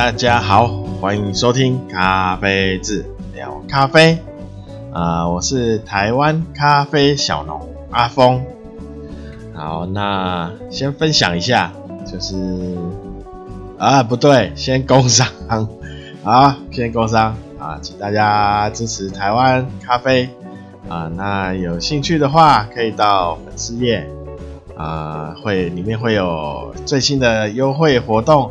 大家好，欢迎收听咖啡志聊咖啡。啊、我是台湾咖啡小农阿峰。好，那先分享一下，就是啊，不对，先工商。好，先工商啊，请大家支持台湾咖啡啊。那有兴趣的话，可以到粉丝页啊，会里面会有最新的优惠活动。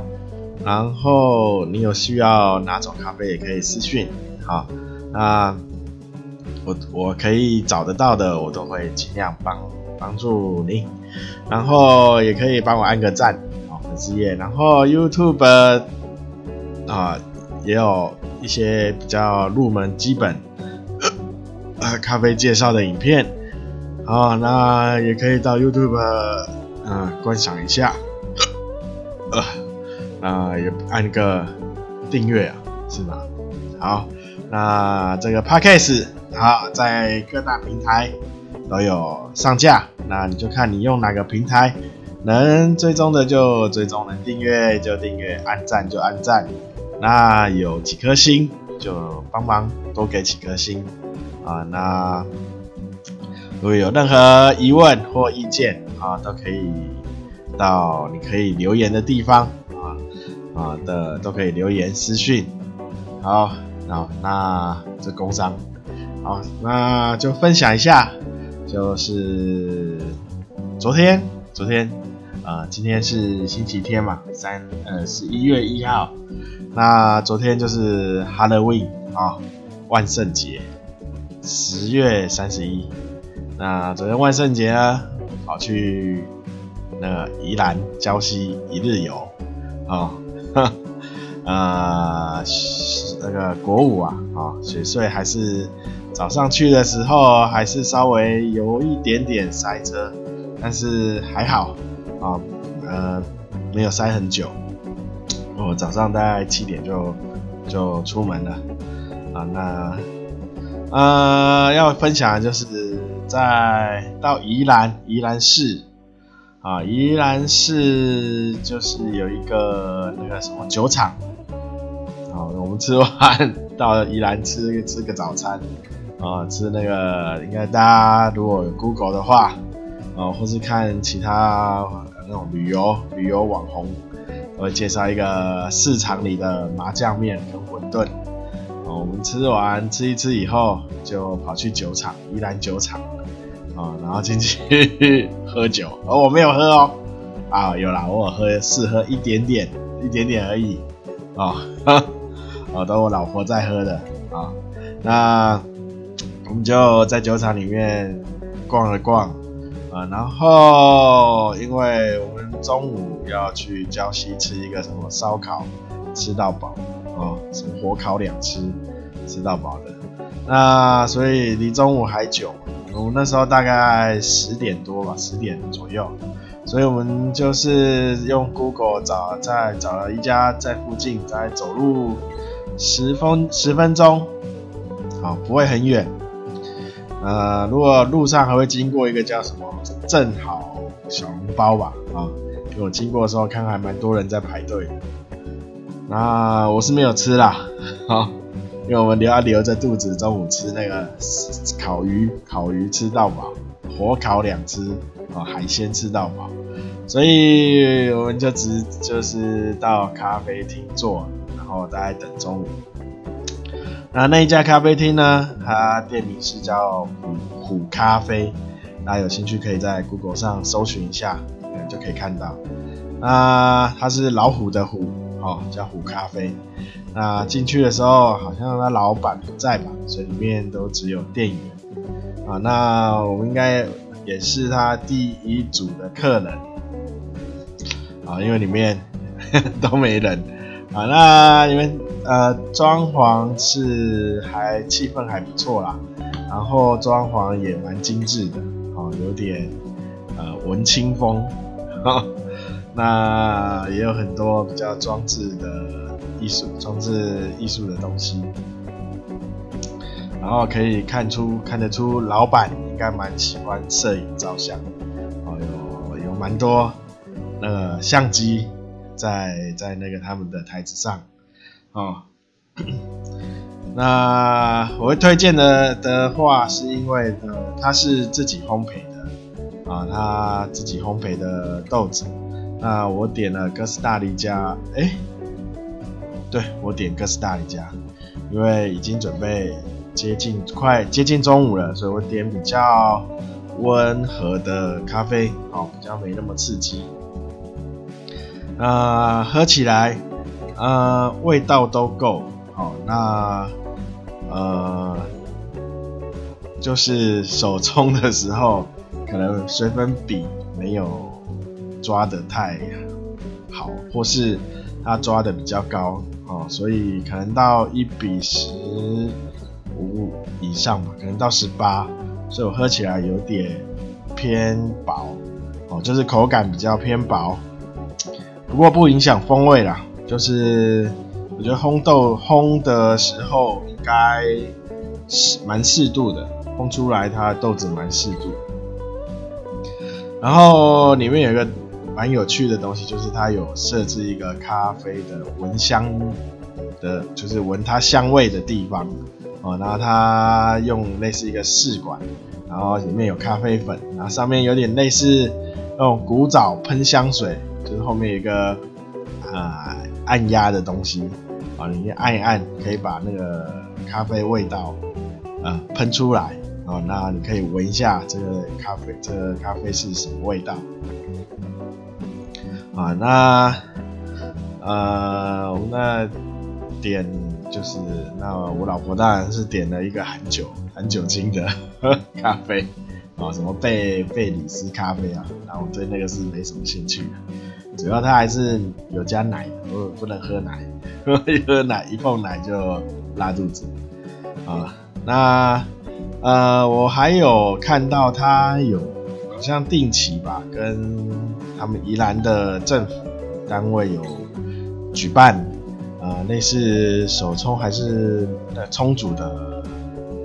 然后你有需要哪种咖啡，也可以私讯。好，那。我我可以找得到的，我都会尽量帮帮助你，然后也可以帮我按个赞，好粉丝页，然后 YouTube 啊也有一些比较入门基本呃咖啡介绍的影片，好，那也可以到 YouTube 呃观赏一下，呃啊也按个订阅啊，是吧？好，那这个 Podcast。好，在各大平台都有上架，那你就看你用哪个平台，能追踪的就追踪，能订阅就订阅，按赞就按赞，那有几颗星就帮忙多给几颗星啊。那如果有任何疑问或意见啊，都可以到你可以留言的地方啊的都可以留言私讯。好，那那这工商。好，那就分享一下，就是昨天，昨天，呃，今天是星期天嘛，三，呃，十一月一号，那昨天就是 Halloween 啊，万圣节，十月三十一，那昨天万圣节呢，跑去那宜兰礁溪一日游，啊，呃，那个国五啊，啊，雪隧还是。早上去的时候还是稍微有一点点塞车，但是还好啊，呃，没有塞很久。我早上大概七点就就出门了啊。那呃，要分享的就是在到宜兰宜兰市啊，宜兰市就是有一个那个什么酒厂啊，我们吃完到宜兰吃吃个早餐。啊，吃那个应该大家如果有 Google 的话，啊，或是看其他那种旅游旅游网红，我会介绍一个市场里的麻酱面跟馄饨。啊，我们吃完吃一吃以后，就跑去酒厂宜兰酒厂，啊，然后进去喝酒，而我没有喝哦，啊，有啦，我有喝试喝一点点一点点而已，啊，啊，都我老婆在喝的，啊，那。我们就在酒厂里面逛了逛，啊，然后因为我们中午要去礁溪吃一个什么烧烤，吃到饱，哦，什么火烤两吃，吃到饱的，那所以离中午还久，我们那时候大概十点多吧，十点左右，所以我们就是用 Google 找，在找了一家在附近，在走路十分十分钟，好，不会很远。呃，如果路上还会经过一个叫什么正好小笼包吧，啊，因为我经过的时候看还蛮多人在排队。那我是没有吃啦，啊，因为我们留要留着肚子，中午吃那个烤鱼，烤鱼吃到饱，火烤两吃，啊，海鲜吃到饱，所以我们就只就是到咖啡厅坐，后大概等中午。那那一家咖啡厅呢？它店名是叫虎虎咖啡，大家有兴趣可以在 Google 上搜寻一下，就可以看到。那它是老虎的虎，哦，叫虎咖啡。那进去的时候，好像他老板不在吧，所以里面都只有店员。啊，那我们应该也是他第一组的客人。啊，因为里面 都没人。啊，那你们。呃，装潢是还气氛还不错啦，然后装潢也蛮精致的，哦，有点呃文青风，哈，那也有很多比较装置的艺术，装置艺术的东西，然后可以看出看得出老板应该蛮喜欢摄影照相，哦，有有蛮多那个相机在在那个他们的台子上，哦，那我会推荐的的话，是因为呃，它是自己烘焙的啊，他自己烘焙的豆子。那我点了哥斯达黎加，哎、对，我点哥斯达黎加，因为已经准备接近快接近中午了，所以我点比较温和的咖啡，哦，比较没那么刺激。呃，喝起来，呃，味道都够，好，那呃，就是手冲的时候，可能水粉比没有。抓得太好，或是他抓得比较高哦，所以可能到一比十五以上吧，可能到十八，所以我喝起来有点偏薄哦，就是口感比较偏薄，不过不影响风味啦。就是我觉得烘豆烘的时候应该是蛮适度的，烘出来它的豆子蛮适度，然后里面有一个。蛮有趣的东西就是它有设置一个咖啡的闻香的，就是闻它香味的地方哦。然后它用类似一个试管，然后里面有咖啡粉，然后上面有点类似那种古早喷香水，就是后面有一个啊、按压的东西啊，里面按一按可以把那个咖啡味道啊喷、出来啊。那你可以闻一下这个咖啡，这个咖啡是什么味道？啊，那呃，我们那点就是那我老婆当然是点了一个含酒含酒精的咖啡啊，什么贝贝里斯咖啡啊，然后我对那个是没什么兴趣的，主要它还是有加奶的，我不能喝奶，一喝奶一碰奶就拉肚子啊。那呃，我还有看到他有好像定期吧跟。他们宜兰的政府单位有举办，呃，类似手冲还是呃冲煮的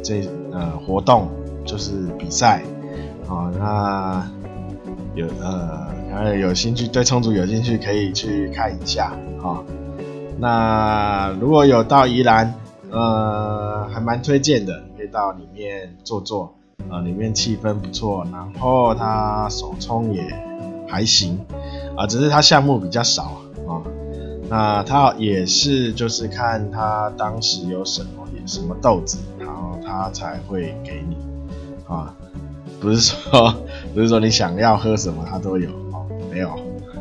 这呃活动，就是比赛啊。那有呃，然后有兴趣对冲煮有兴趣可以去看一下啊。那如果有到宜兰，呃，还蛮推荐的，可以到里面坐坐，呃，里面气氛不错，然后它手冲也。还行啊，只是它项目比较少啊。那它也是就是看它当时有什么有什么豆子，然后它才会给你啊，不是说 不是说你想要喝什么它都有，没有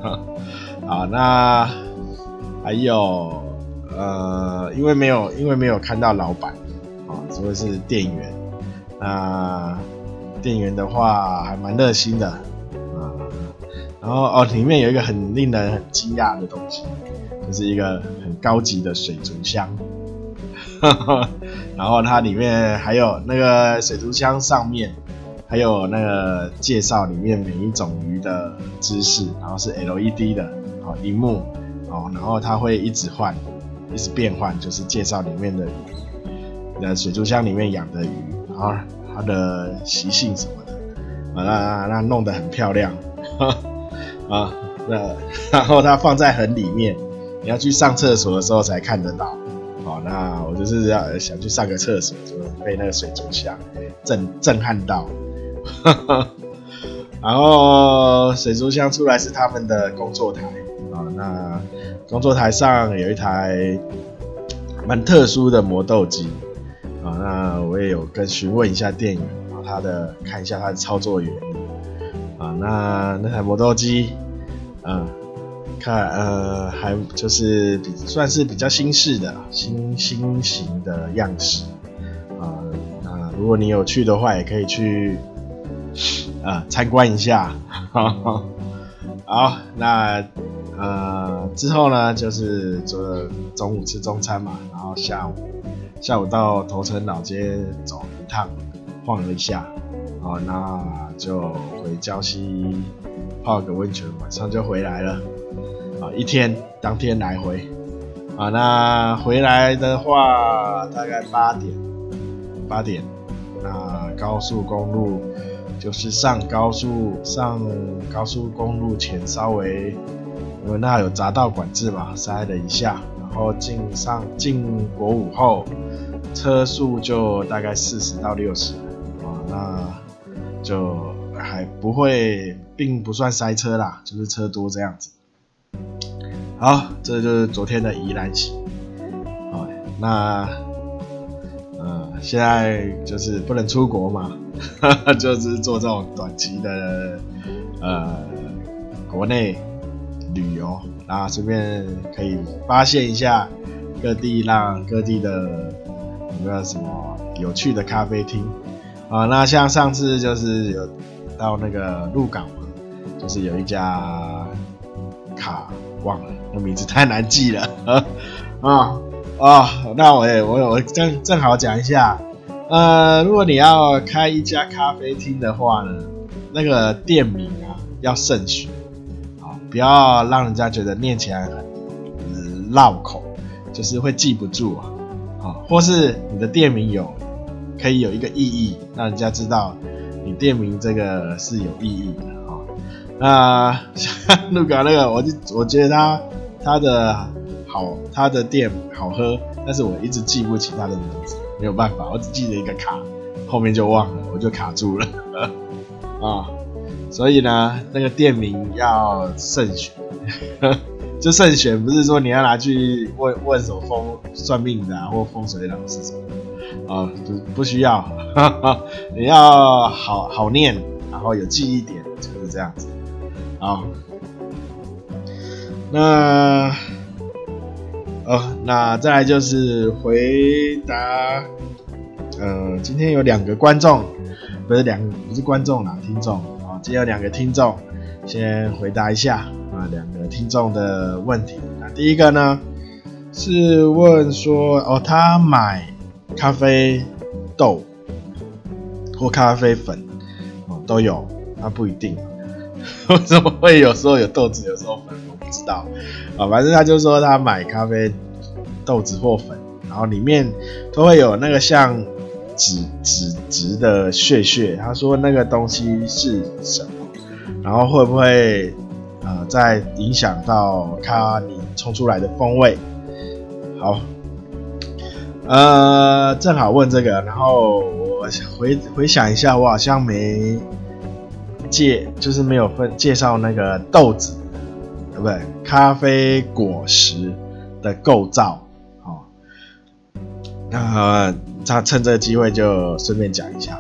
啊。那还有呃，因为没有因为没有看到老板啊，所以是店员。那店员的话还蛮热心的。啊然后哦，里面有一个很令人很惊讶的东西，就是一个很高级的水族箱。然后它里面还有那个水族箱上面还有那个介绍里面每一种鱼的知识，然后是 LED 的哦，萤幕哦，然后它会一直换，一直变换，就是介绍里面的鱼，那水族箱里面养的鱼，然后它的习性什么的，啊，那那弄得很漂亮。啊，那然后它放在很里面，你要去上厕所的时候才看得到。好，那我就是要想去上个厕所，就被那个水族箱震震撼到。然后水族箱出来是他们的工作台啊，那工作台上有一台蛮特殊的磨豆机啊，那我也有跟询问一下店员，然后他的看一下他的操作原理啊，那那台磨豆机。嗯，看，呃，还就是比算是比较新式的新新型的样式啊。那如果你有去的话，也可以去啊参观一下。好，那呃之后呢，就是做中午吃中餐嘛，然后下午下午到头城老街走一趟，晃了一下，好，那就回礁溪。泡个温泉，晚上就回来了。啊，一天当天来回。啊，那回来的话大概八点，八点。那高速公路就是上高速上高速公路前稍微因为那有匝道管制嘛，塞了一下，然后进上进国五后，车速就大概四十到六十啊，那就还不会，并不算塞车啦，就是车多这样子。好，这就是昨天的宜兰行。好，那，现在就是不能出国嘛，就是做这种短期的呃国内。旅游，然后顺便可以发现一下各地，让各地的有没有什么有趣的咖啡厅啊？那像上次就是有到那个鹿港嘛，就是有一家卡忘了，那名字太难记了 啊啊，啊！那我也我我正正好讲一下，呃，如果你要开一家咖啡厅的话呢，那个店名啊要慎选。不要让人家觉得念起来很绕口，就是会记不住啊，啊，或是你的店名有可以有一个意义，让人家知道你店名这个是有意义的啊。那像鹿港那个，我就我觉得他他的好，他的店好喝，但是我一直记不起他的名字，没有办法，我只记得一个卡，后面就忘了，我就卡住了 啊。所以呢，那个店名要慎选，就慎选，不是说你要拿去问问什么风算命的啊，或风水老师什么啊，不不需要，你要好好念，然后有记忆点，就是这样子。好，那哦，那再来就是回答，呃，今天有两个观众，不是两，不是观众啦，听众。啊今天有两个听众，先回答一下啊，两个听众的问题。那第一个呢，是问说哦，他买咖啡豆或咖啡粉哦都有，那不一定，为什么会有时候有豆子，有时候粉？知道啊，反正他就说他买咖啡豆子或粉，然后里面都会有那个像。纸纸质的屑屑，他说那个东西是什么？然后会不会呃再影响到咖你冲出来的风味？好，呃，正好问这个，然后我回回想一下，我好像没介，就是没有分介绍那个豆子，对不对？咖啡果实的构造，好，那。他趁这个机会就顺便讲一下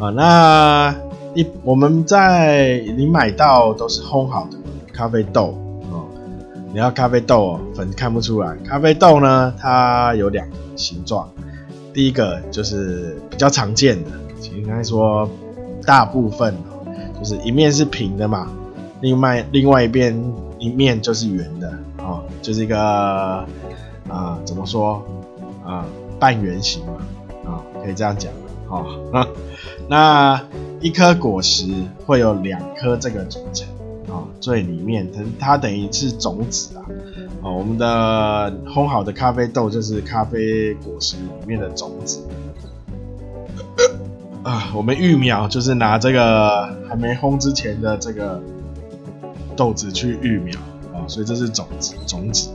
啊，那一我们在你买到都是烘好的咖啡豆哦，你要咖啡豆哦粉看不出来，咖啡豆呢它有两个形状，第一个就是比较常见的，应该说大部分就是一面是平的嘛，另外另外一边一面就是圆的哦，就是一个啊、怎么说啊半圆形嘛啊。可以这样讲哦，那一颗果实会有两颗这个组成啊，最里面它它等于是种子啊，哦，我们的烘好的咖啡豆就是咖啡果实里面的种子 啊，我们育苗就是拿这个还没烘之前的这个豆子去育苗啊，所以这是种子种子。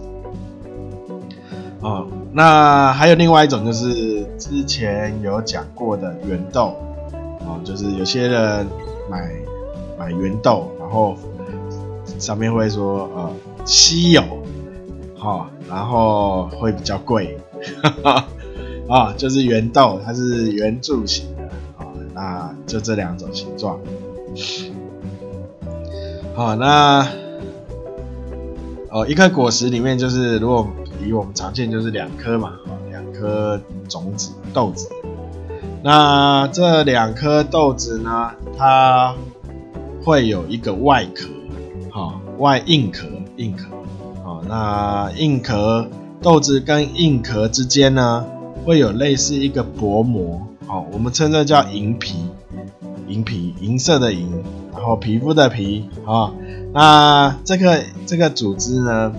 哦，那还有另外一种，就是之前有讲过的圆豆，啊，就是有些人买买圆豆，然后上面会说呃稀有，好、然后会比较贵，啊、就是圆豆，它是圆柱形的，啊、那就这两种形状，好、那哦一颗果实里面就是如果。以我们常见就是两颗嘛，两颗种子豆子。那这两颗豆子呢，它会有一个外壳，哈，外硬壳，硬壳。好，那硬壳豆子跟硬壳之间呢，会有类似一个薄膜，好，我们称这叫银皮，银皮，银色的银，然后皮肤的皮，啊，那这个这个组织呢？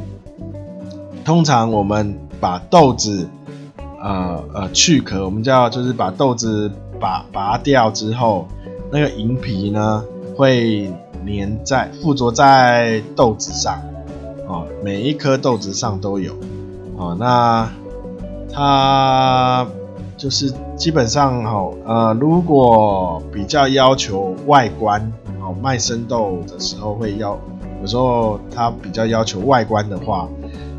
通常我们把豆子，呃呃去壳，我们叫就是把豆子拔拔掉之后，那个银皮呢会粘在附着在豆子上，哦，每一颗豆子上都有哦。那它就是基本上哈，呃，如果比较要求外观，哦，卖生豆的时候会要，有时候它比较要求外观的话，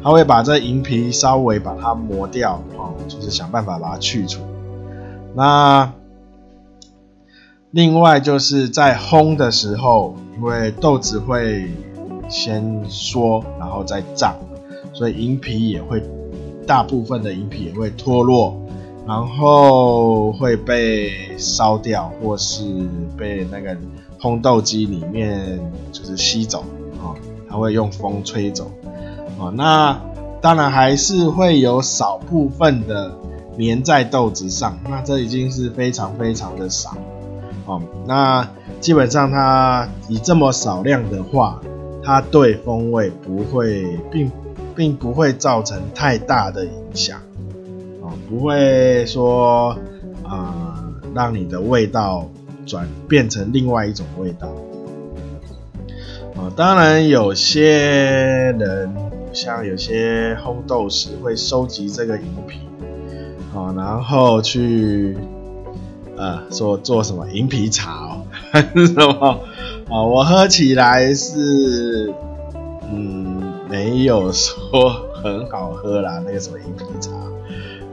它会把这银皮稍微把它磨掉，哦，就是想办法把它去除。那另外就是在烘的时候，因为豆子会先缩，然后再胀，所以银皮也会大部分的银皮也会脱落，然后会被烧掉，或是被那个烘豆机里面就是吸走啊，它会用风吹走啊。那当然还是会有少部分的。粘在豆子上，那这已经是非常非常的少，哦，那基本上它以这么少量的话，它对风味不会并并不会造成太大的影响，不会说啊、让你的味道转变成另外一种味道，哦，当然有些人像有些烘豆师会收集这个银皮。哦，然后去呃说做什么银皮茶哦，还 是什么？哦，我喝起来是嗯没有说很好喝啦，那个什么银皮茶，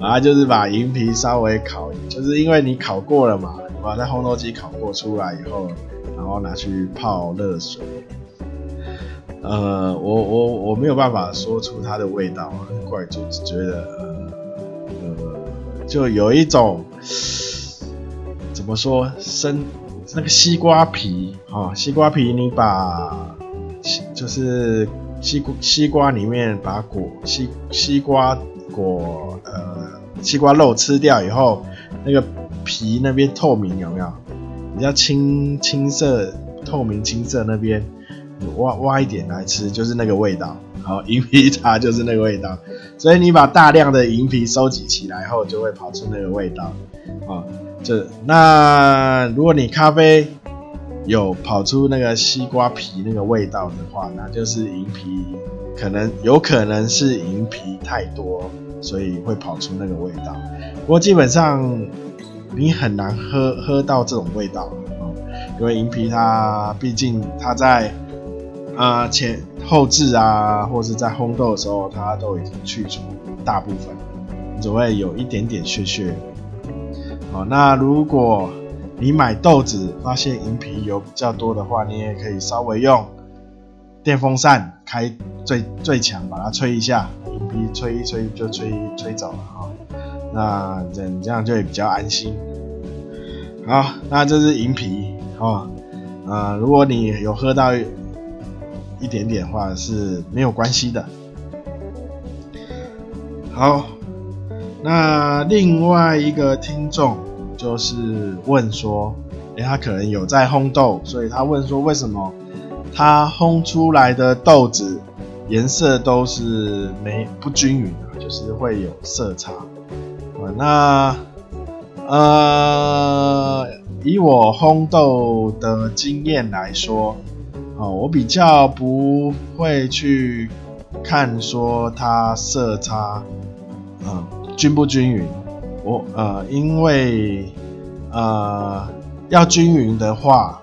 然后就是把银皮稍微烤，就是因为你烤过了嘛，把在烘豆机烤过出来以后，然后拿去泡热水。呃，我我我没有办法说出它的味道，怪，就只觉得呃。就有一种怎么说，生那个西瓜皮啊、西瓜皮你把就是西瓜西瓜里面把果西西瓜果呃西瓜肉吃掉以后，那个皮那边透明有没有？比较青青色透明青色那边，你挖挖一点来吃，就是那个味道。好，银皮茶就是那个味道，所以你把大量的银皮收集起来后，就会跑出那个味道。啊，这那如果你咖啡有跑出那个西瓜皮那个味道的话，那就是银皮可能有可能是银皮太多，所以会跑出那个味道。不过基本上你很难喝喝到这种味道啊，因为银皮它毕竟它在。啊，前后置啊，或是在烘豆的时候，它都已经去除大部分，只会有一点点屑屑。好，那如果你买豆子发现银皮有比较多的话，你也可以稍微用电风扇开最最强，把它吹一下，银皮吹一吹就吹吹走了啊。那这这样就会比较安心。好，那这是银皮啊，啊，如果你有喝到。一点点的话是没有关系的。好，那另外一个听众就是问说，诶，他可能有在烘豆，所以他问说，为什么它烘出来的豆子颜色都是没不均匀的，就是会有色差。那呃，以我烘豆的经验来说。哦，我比较不会去看说它色差，嗯，均不均匀。我呃，因为呃要均匀的话，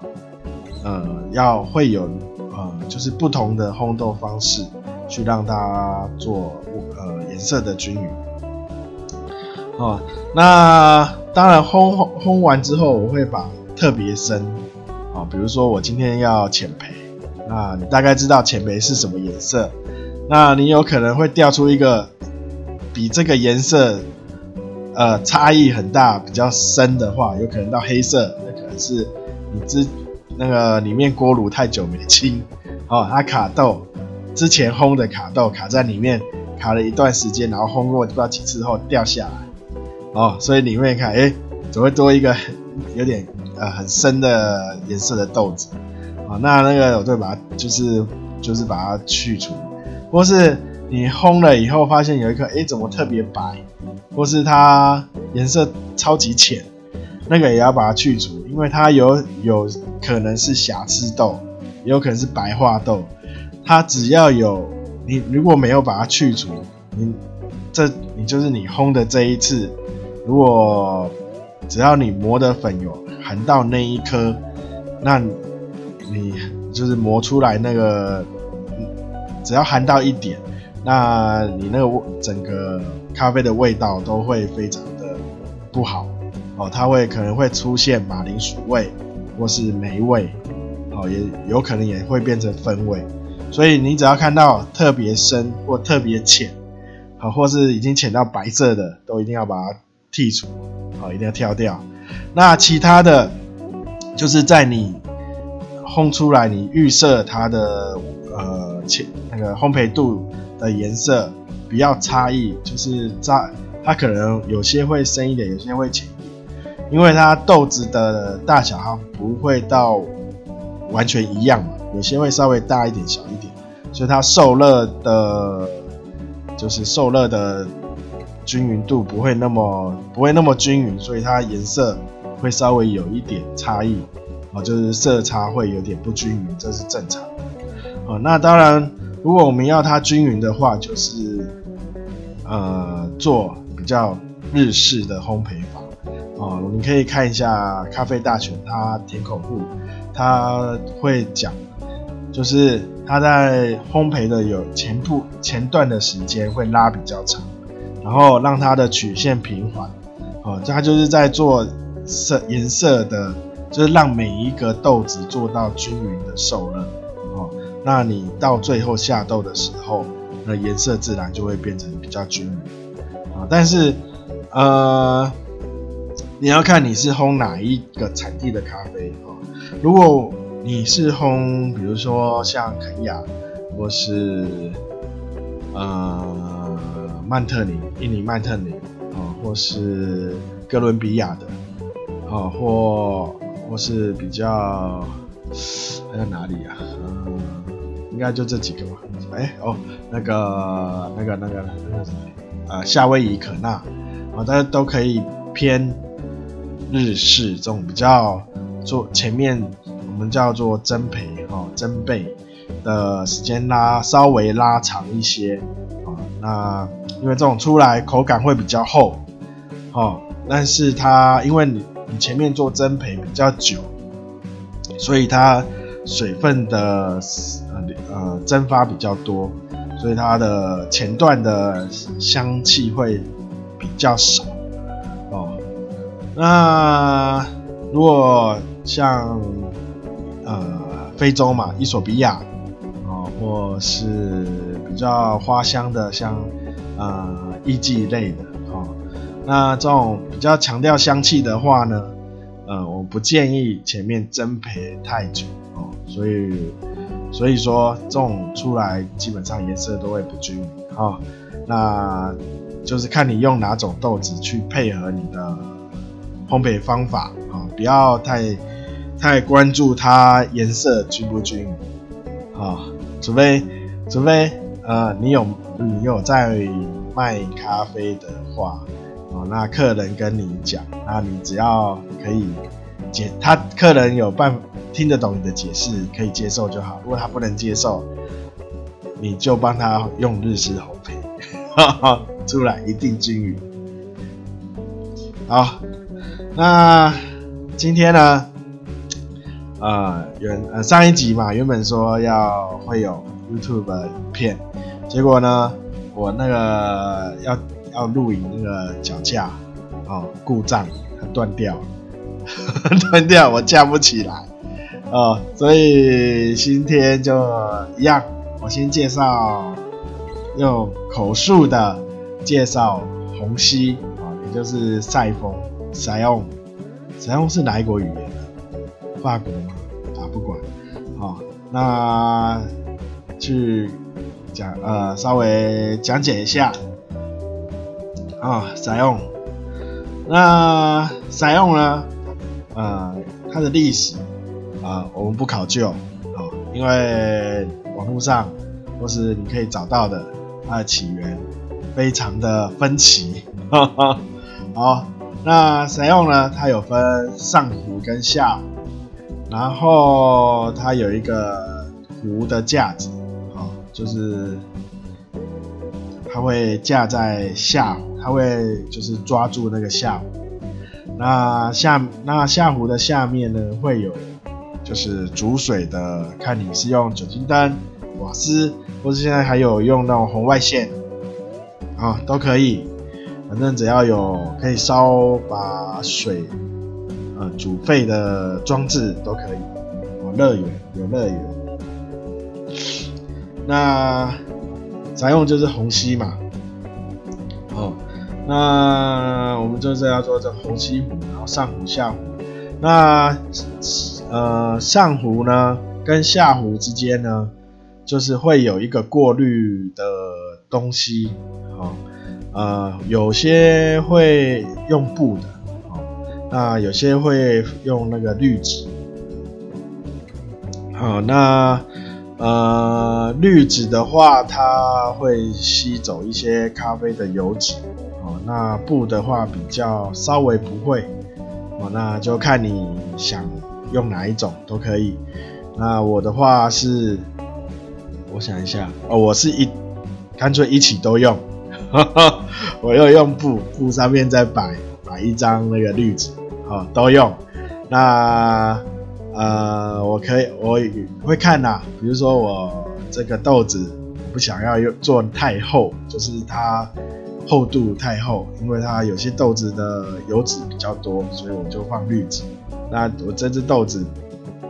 呃要会有呃就是不同的烘豆方式去让它做呃颜色的均匀。哦，那当然烘烘完之后，我会把特别深，啊、比如说我今天要浅焙。啊，你大概知道浅焙是什么颜色，那你有可能会调出一个比这个颜色呃差异很大、比较深的话，有可能到黑色，那可能是你之那个里面锅炉太久没清，哦，它卡豆之前烘的卡豆卡在里面卡了一段时间，然后烘过不知道几次后掉下来，哦，所以里面看，哎，怎么会多一个有点呃很深的颜色的豆子哦？那那个我就把它就是就是把它去除，或是你烘了以后发现有一颗哎、怎么特别白，或是它颜色超级浅，那个也要把它去除，因为它有有可能是瑕疵豆，也有可能是白化豆，它只要有你如果没有把它去除，你这你就是你烘的这一次，如果只要你磨的粉有含到那一颗，那你就是磨出来那个，只要含到一点，那你那个整个咖啡的味道都会非常的不好。哦，它会可能会出现马铃薯味或是霉味，哦，也有可能也会变成粉味，所以你只要看到特别深或特别浅，好，或是已经浅到白色的，都一定要把它剔除，好，一定要挑掉。那其他的，就是在你烘出来，你预设它的呃浅那个烘焙度的颜色比较差异，就是在它可能有些会深一点，有些会浅，因为它豆子的大小它不会到完全一样嘛，有些会稍微大一点、小一点，所以它受热的，就是受热的。均匀度不会那么不会那么均匀，所以它颜色会稍微有一点差异，哦，就是色差会有点不均匀，这是正常的。哦，那当然，如果我们要它均匀的话，就是呃做比较日式的烘焙法。你可以看一下《咖啡大全》它甜口部，它会讲，就是它在烘焙的有前部前段的时间会拉比较长。然后让它的曲线平缓，哦，它就是在做色颜色的，就是让每一个豆子做到均匀的受热，哦，那你到最后下豆的时候，那颜色自然就会变成比较均匀，啊，但是，呃，你要看你是烘哪一个产地的咖啡，哦，如果你是烘，比如说像肯亚，或是，呃。曼特宁，印尼曼特宁，啊，或是哥伦比亚的，啊，或或是比较还有哪里啊？嗯，应该就这几个吧。哎、哦，那个那个那个那个什么，啊，夏威夷可纳，啊，大家都可以偏日式这种比较做前面我们叫做蒸焙，哦，蒸焙的时间拉稍微拉长一些啊。那因为这种出来口感会比较厚，哦，但是它因为你你前面做蒸培比较久，所以它水分的呃呃蒸发比较多，所以它的前段的香气会比较少，那如果像呃非洲嘛，伊索比亚啊。或是比较花香的，像呃艺妓类的哦。那这种比较强调香气的话呢，呃，我不建议前面蒸培太久哦。所以所以说这种出来基本上颜色都会不均匀哈。那就是看你用哪种豆子去配合你的烘焙方法啊，不要太太关注它颜色均不均匀啊。除非，除非，呃，你有你有在卖咖啡的话，哦，那客人跟你讲，那你只要可以解，他客人有办听得懂你的解释，可以接受就好。如果他不能接受，你就帮他用日式烘焙，哈哈，出来一定均匀。好，那今天呢？呃，原呃上一集嘛，原本说要会有 YouTube 的影片，结果呢，我那个要要录影那个脚架哦故障，它断掉了，断掉我架不起来哦，所以今天就一样，我先介绍用口述的介绍虹吸啊，也就是赛风，赛用，赛用是哪一国语言？呢？法国吗？啊，不管，好、那去讲呃，稍微讲解一下。啊，赛用，那赛用呢，呃，它的历史啊、我们不考究。啊、因为网络上或是你可以找到的它的起源非常的分歧，哈哈，好，那赛用呢，它有分上壶跟下壶。然后它有一个壶的架子，哦，就是它会架在下壶，它会就是抓住那个下壶。那下那下壶的下面呢，会有就是煮水的，看你是用酒精灯、瓦斯，或是现在还有用那种红外线啊，都可以。反正只要有可以烧把水呃煮沸的装置都可以。哦，乐园有乐园。那采用就是虹吸嘛。哦。那我们就是要做这虹吸壶，然后上壶下壶。那呃上壶呢跟下壶之间呢，就是会有一个过滤的东西，好，呃有些会用布的，哦，那有些会用那个滤纸，好，那呃滤纸的话，它会吸走一些咖啡的油脂。哦那布的话比较稍微不会哦，那就看你想用哪一种都可以。那我的话是，我想一下哦，我是一干脆一起都用，哈 哈我又用布，布上面再摆摆一张那个滤纸，哦，都用。那呃，我可以我会看呐，比如说我这个豆子不想要用做太厚，就是它。厚度太厚，因为它有些豆子的油脂比较多，所以我就放滤纸。那我这只豆子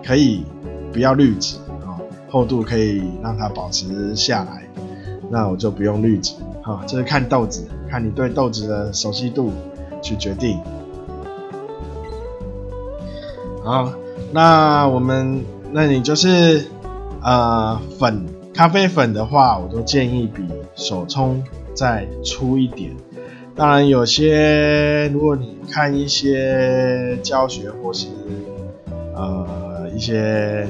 可以不要滤纸啊，厚度可以让它保持下来，那我就不用滤纸。好，就是看豆子，看你对豆子的熟悉度去决定。好，那我们，那你就是呃粉咖啡粉的话，我都建议比手冲。再粗一点，当然有些，如果你看一些教学或是呃一些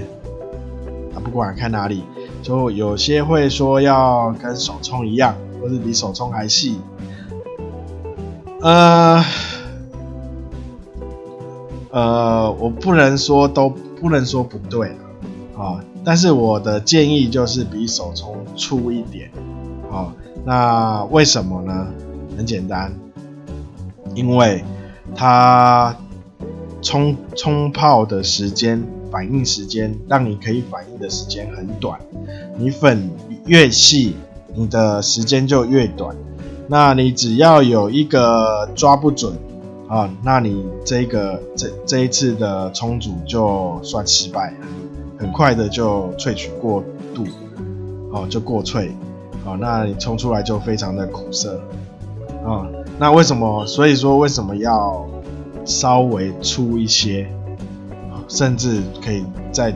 啊，不管看哪里，就有些会说要跟手冲一样，或是比手冲还细。呃呃，我不能说都不能说不对啊，但是我的建议就是比手冲粗一点啊。那为什么呢？很简单，因为它冲冲泡的时间、反应时间，让你可以反应的时间很短。你粉越细，你的时间就越短。那你只要有一个抓不准啊，那你这个这这一次的冲煮就算失败了，很快的就萃取过度，哦，就过萃。哦，那你冲出来就非常的苦涩，啊、那为什么？所以说为什么要稍微粗一些，甚至可以再，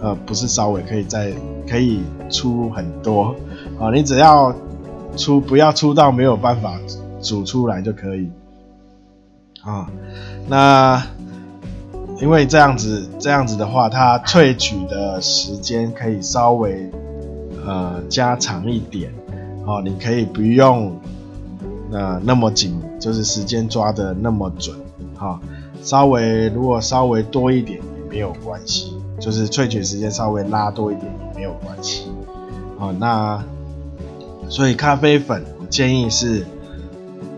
呃，不是稍微可以再可以粗很多，啊，你只要出不要出到没有办法煮出来就可以，啊，那因为这样子这样子的话，它萃取的时间可以稍微。呃，加长一点，哦，你可以不用，呃，那么紧，就是时间抓得那么准，哈、稍微如果稍微多一点也没有关系，就是萃取时间稍微拉多一点也没有关系，哦，那所以咖啡粉我建议是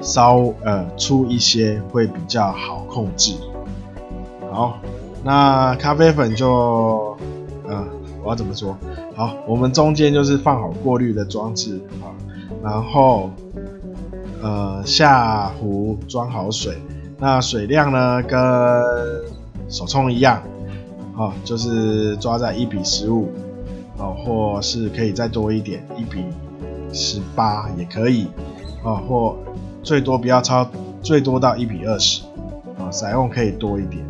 稍呃粗一些会比较好控制，好，那咖啡粉就，呃，我要怎么说？好，我们中间就是放好过滤的装置啊，然后呃下壶装好水，那水量呢跟手冲一样，啊，就是抓在一比十五，啊，或是可以再多一点，一比十八也可以，啊，或最多不要超，最多到一比二十，啊，采用可以多一点，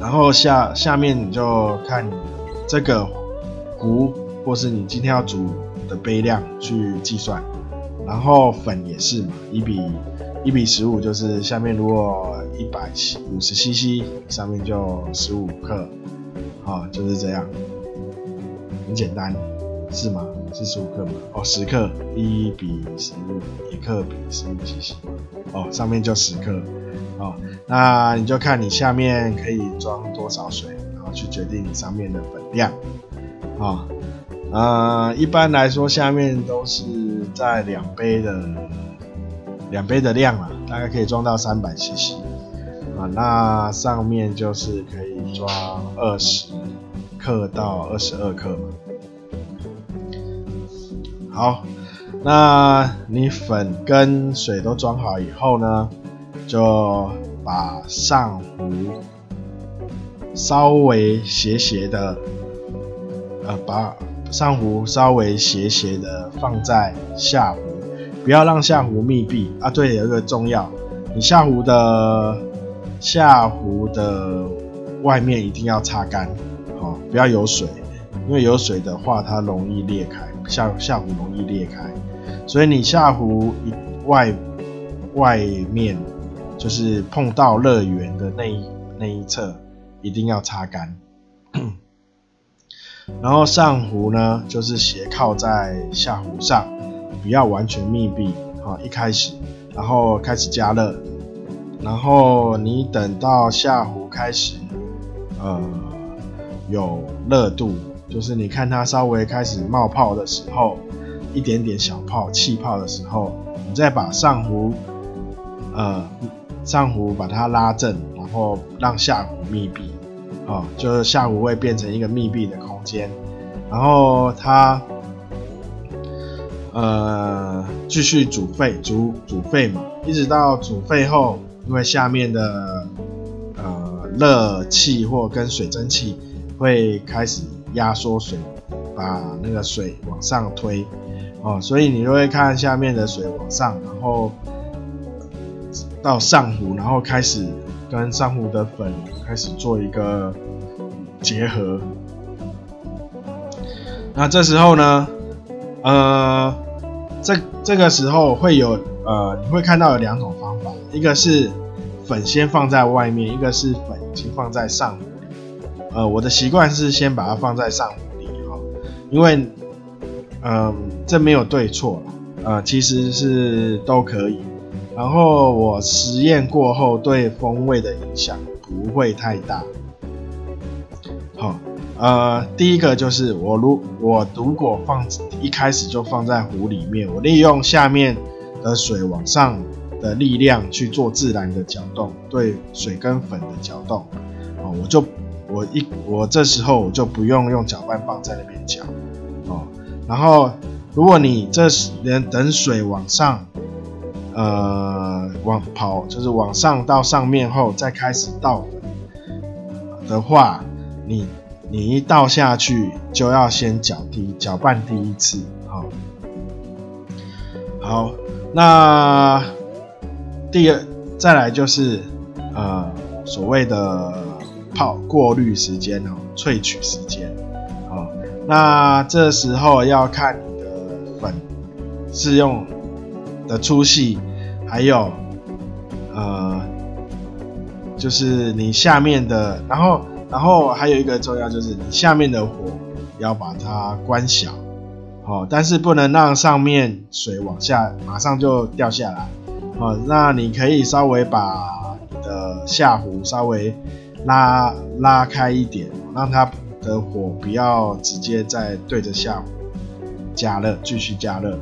然后下下面你就看这个。壶，或是你今天要煮的杯量去计算，然后粉也是嘛，一比一比十五，就是下面如果一百五十 CC，上面就十五克，啊，就是这样，很简单，是吗？是十五克嘛？哦，十克，一比十五，一克比十五 CC，哦，上面就十克，哦，那你就看你下面可以装多少水，然后去决定你上面的粉量。啊、呃，一般来说下面都是在两杯的两杯的量啊，大概可以装到三百 CC 啊，那上面就是可以装二十克到二十二克嘛。好，那你粉跟水都装好以后呢，就把上壶稍微斜斜的，呃，把上壶稍微斜斜的放在下壶，不要让下壶密闭啊。对，有一个重要，你下壶的下壶的外面一定要擦干，好，不要有水，因为有水的话它容易裂开，下下壶容易裂开，所以你下壶一外外面就是碰到热源的那一那一侧一定要擦干。然后上壶呢，就是斜靠在下壶上，不要完全密闭。好，一开始，然后开始加热，然后你等到下壶开始，呃，有热度，就是你看它稍微开始冒泡的时候，一点点小泡、气泡的时候，你再把上壶，呃，上壶把它拉正，然后让下壶密闭。哦，就是下壶会变成一个密闭的空间，然后它呃继续煮沸，煮煮沸嘛，一直到煮沸后，因为下面的呃热气或跟水蒸气会开始压缩水，把那个水往上推，哦，所以你就会看下面的水往上，然后到上壶，然后开始。跟上壶的粉开始做一个结合，那这时候呢，呃，这这个时候会有呃，你会看到有两种方法，一个是粉先放在外面，一个是粉已经放在上壶。呃，我的习惯是先把它放在上壶里哈，因为嗯、这没有对错，呃，其实是都可以。然后我实验过后，对风味的影响不会太大。好，呃，第一个就是我如我如果放一开始就放在壶里面，我利用下面的水往上的力量去做自然的搅动，对水跟粉的搅动，哦，我就我一我这时候我就不用用搅拌棒在那边搅，哦，然后如果你这时连等水往上。呃，往跑就是往上到上面后再开始倒的话，你你一倒下去就要先搅第搅拌第一次，好，好，那第二再来就是呃所谓的泡过滤时间哦，萃取时间，好，那这时候要看你的粉是用的粗细，还有，呃，就是你下面的，然后，然后还有一个重要就是你下面的火要把它关小，哦，但是不能让上面水往下马上就掉下来，哦，那你可以稍微把你的下壶稍微拉拉开一点，让它的火不要直接在对着下壶加热，继续加热。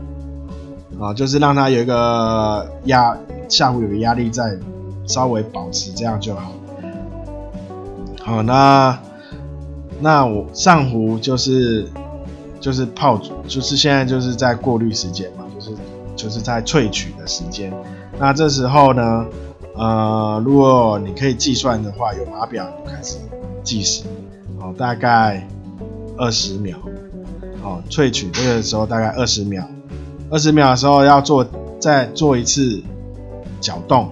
啊，就是让它有一个压下壶有个压力在，稍微保持这样就好。好，那那我上壶就是就是泡，就是现在就是在过滤时间嘛，就是就是在萃取的时间。那这时候呢，呃，如果你可以计算的话，有码表就开始计时，好，大概二十秒。好，萃取这个时候大概二十秒。二十秒的时候要做再做一次搅动，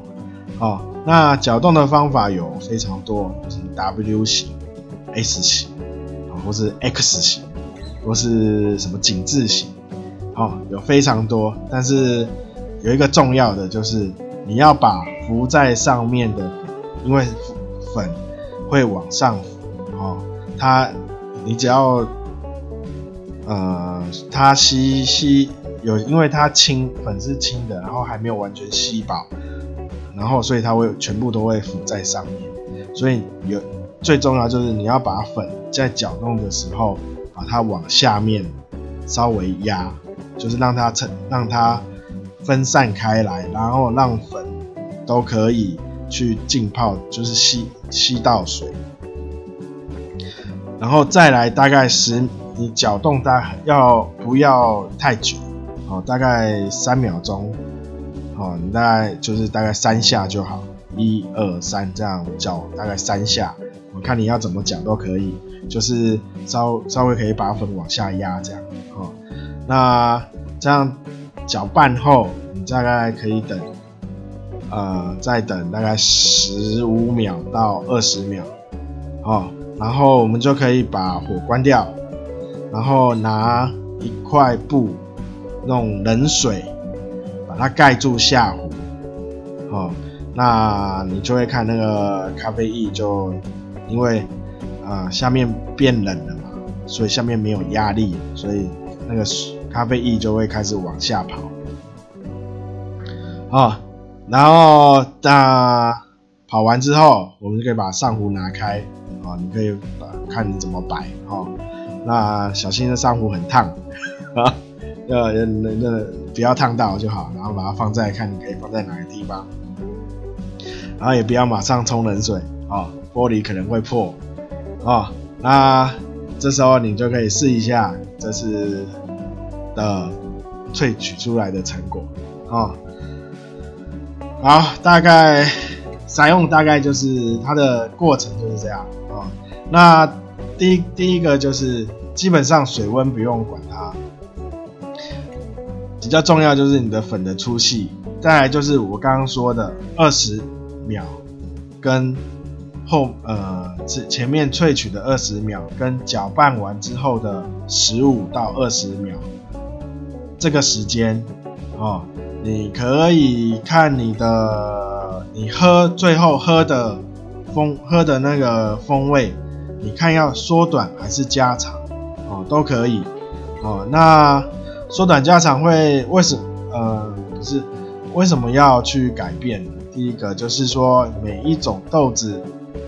哦，那搅动的方法有非常多，就是 W 型、S 型，哦或是 X 型，或是什么井字型，哦，有非常多。但是有一个重要的就是你要把浮在上面的，因为粉会往上浮，哦，它你只要呃它吸吸。有，因为它轻，粉是轻的，然后还没有完全吸饱，然后所以它会全部都会浮在上面。所以有最重要就是你要把粉在搅动的时候把它往下面稍微压，就是让它成让它分散开来，然后让粉都可以去浸泡，就是吸吸到水，然后再来大概十，你搅动大要不要太久？哦，大概三秒钟，哦，你大概就是大概三下就好，一二三这样搅，大概三下，我看你要怎么搅都可以，就是稍稍微可以把粉往下压这样，哦，那这样搅拌后，你大概可以等，呃，再等大概十五秒到二十秒，哦，然后我们就可以把火关掉，然后拿一块布。用冷水把它盖住下壶，哦，那你就会看那个咖啡液就因为啊、呃、下面变冷了嘛，所以下面没有压力，所以那个咖啡液就会开始往下跑，哦，然后那跑完之后，我们就可以把上壶拿开，哦，你可以看你怎么摆，哦，那小心那上壶很烫，啊。呃，那那不要烫到就好，然后把它放在看你可以放在哪个地方，然后也不要马上冲冷水哦，玻璃可能会破哦。那这时候你就可以试一下这次的萃取出来的成果哦。好，大概采用大概就是它的过程就是这样哦。那第一第一个就是基本上水温不用管它。比较重要就是你的粉的粗细，再来就是我刚刚说的二十秒，跟后呃前前面萃取的二十秒，跟搅拌完之后的十五到二十秒，这个时间哦，你可以看你的你喝最后喝的风喝的那个风味，你看要缩短还是加长哦，都可以哦，那。缩短加长会为什么？呃，是为什么要去改变？第一个就是说，每一种豆子，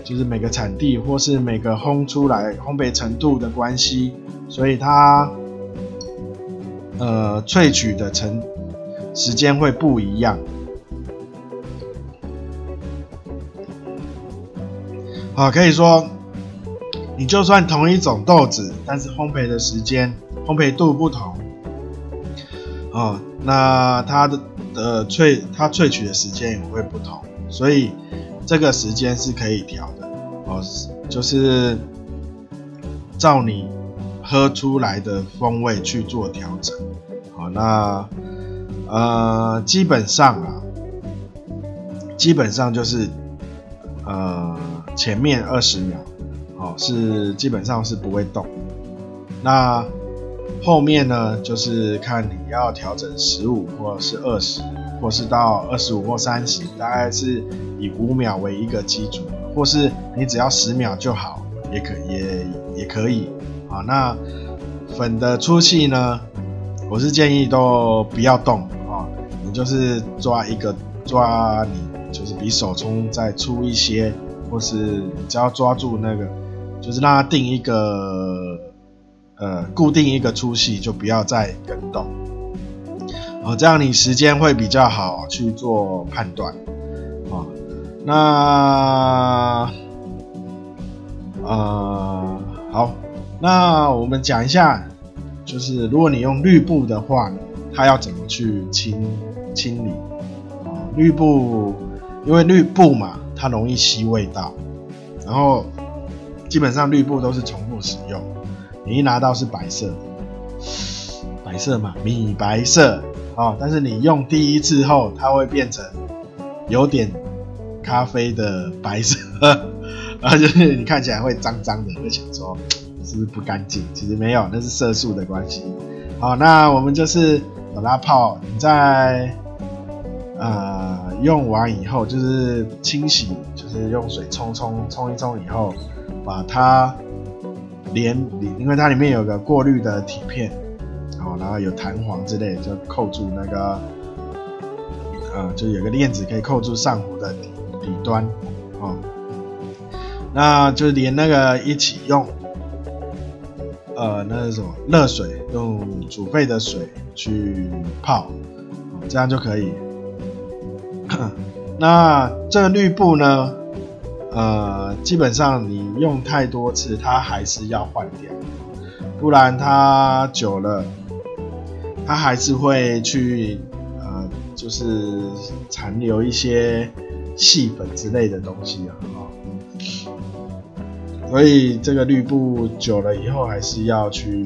就是每个产地或是每个烘出来烘焙程度的关系，所以它呃萃取的成时间会不一样。好，可以说，你就算同一种豆子，但是烘焙的时间、烘焙度不同。哦，那它的的萃它萃取的时间也会不同，所以这个时间是可以调的哦，就是照你喝出来的风味去做调整。好，那呃基本上啊，基本上就是呃前面二十秒，哦是基本上是不会动，那。后面呢，就是看你要调整十五或是二十，或是到二十五或三十，大概是以五秒为一个基准，或是你只要十秒就好，也可也也可以。啊，那粉的粗细呢，我是建议都不要动，就是抓一个抓你就是比手冲再粗一些，或是你只要抓住那个，就是让它定一个。呃，固定一个粗细，就不要再更动，哦，这样你时间会比较好去做判断，哦，那呃，好，那我们讲一下，就是如果你用绿布的话，它要怎么去清清理？哦，绿布，因为绿布嘛，它容易吸味道，然后基本上绿布都是重复使用。你一拿到是白色，白色嘛，米白色哦。但是你用第一次后，它会变成有点咖啡的白色，然后就是你看起来会脏脏的，会想说 是不是不干净？其实没有，那是色素的关系。好，那我们就是把它泡，你在呃用完以后，就是清洗，就是用水冲冲冲一冲以后，把它。连，因为它里面有个过滤的体片，哦，然后有弹簧之类，就扣住那个，呃，就有个链子可以扣住上壶的底底端，哦，那就连那个一起用，呃，那是什么？热水用煮沸的水去泡，这样就可以。那这个滤布呢，呃，基本上你用太多次，它还是要换掉，不然它久了，它还是会去呃，就是残留一些细粉之类的东西啊。所以这个滤布久了以后还是要去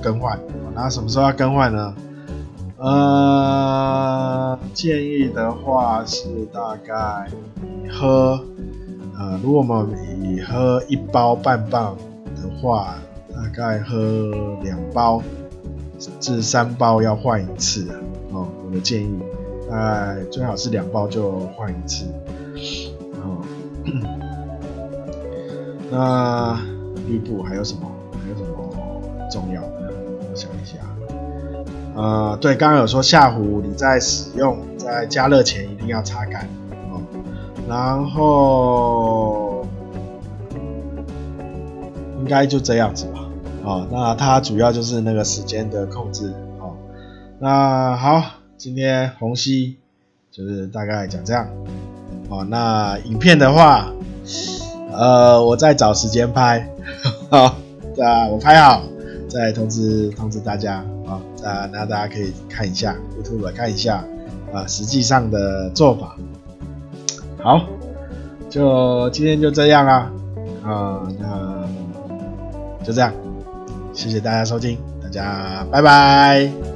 更换。那什么时候要更换呢？呃，建议的话是大概喝，呃，如果我们以喝一包半磅的话，大概喝两包至三包要换一次哦。我的建议，大概最好是两包就换一次。那滤布还有什么？还有什么重要的？呃，对，刚刚有说下壶，你在使用在加热前一定要擦干哦。然后应该就这样子吧。哦，那它主要就是那个时间的控制。哦，那好，今天虹吸就是大概讲这样。哦，那影片的话。呃，我再找时间拍，好，啊，我拍好再通知通知大家，啊，那那大家可以看一下 YouTube 看一下，啊，实际上的做法，好，就今天就这样啦，啊，那就这样，谢谢大家收听，大家拜拜。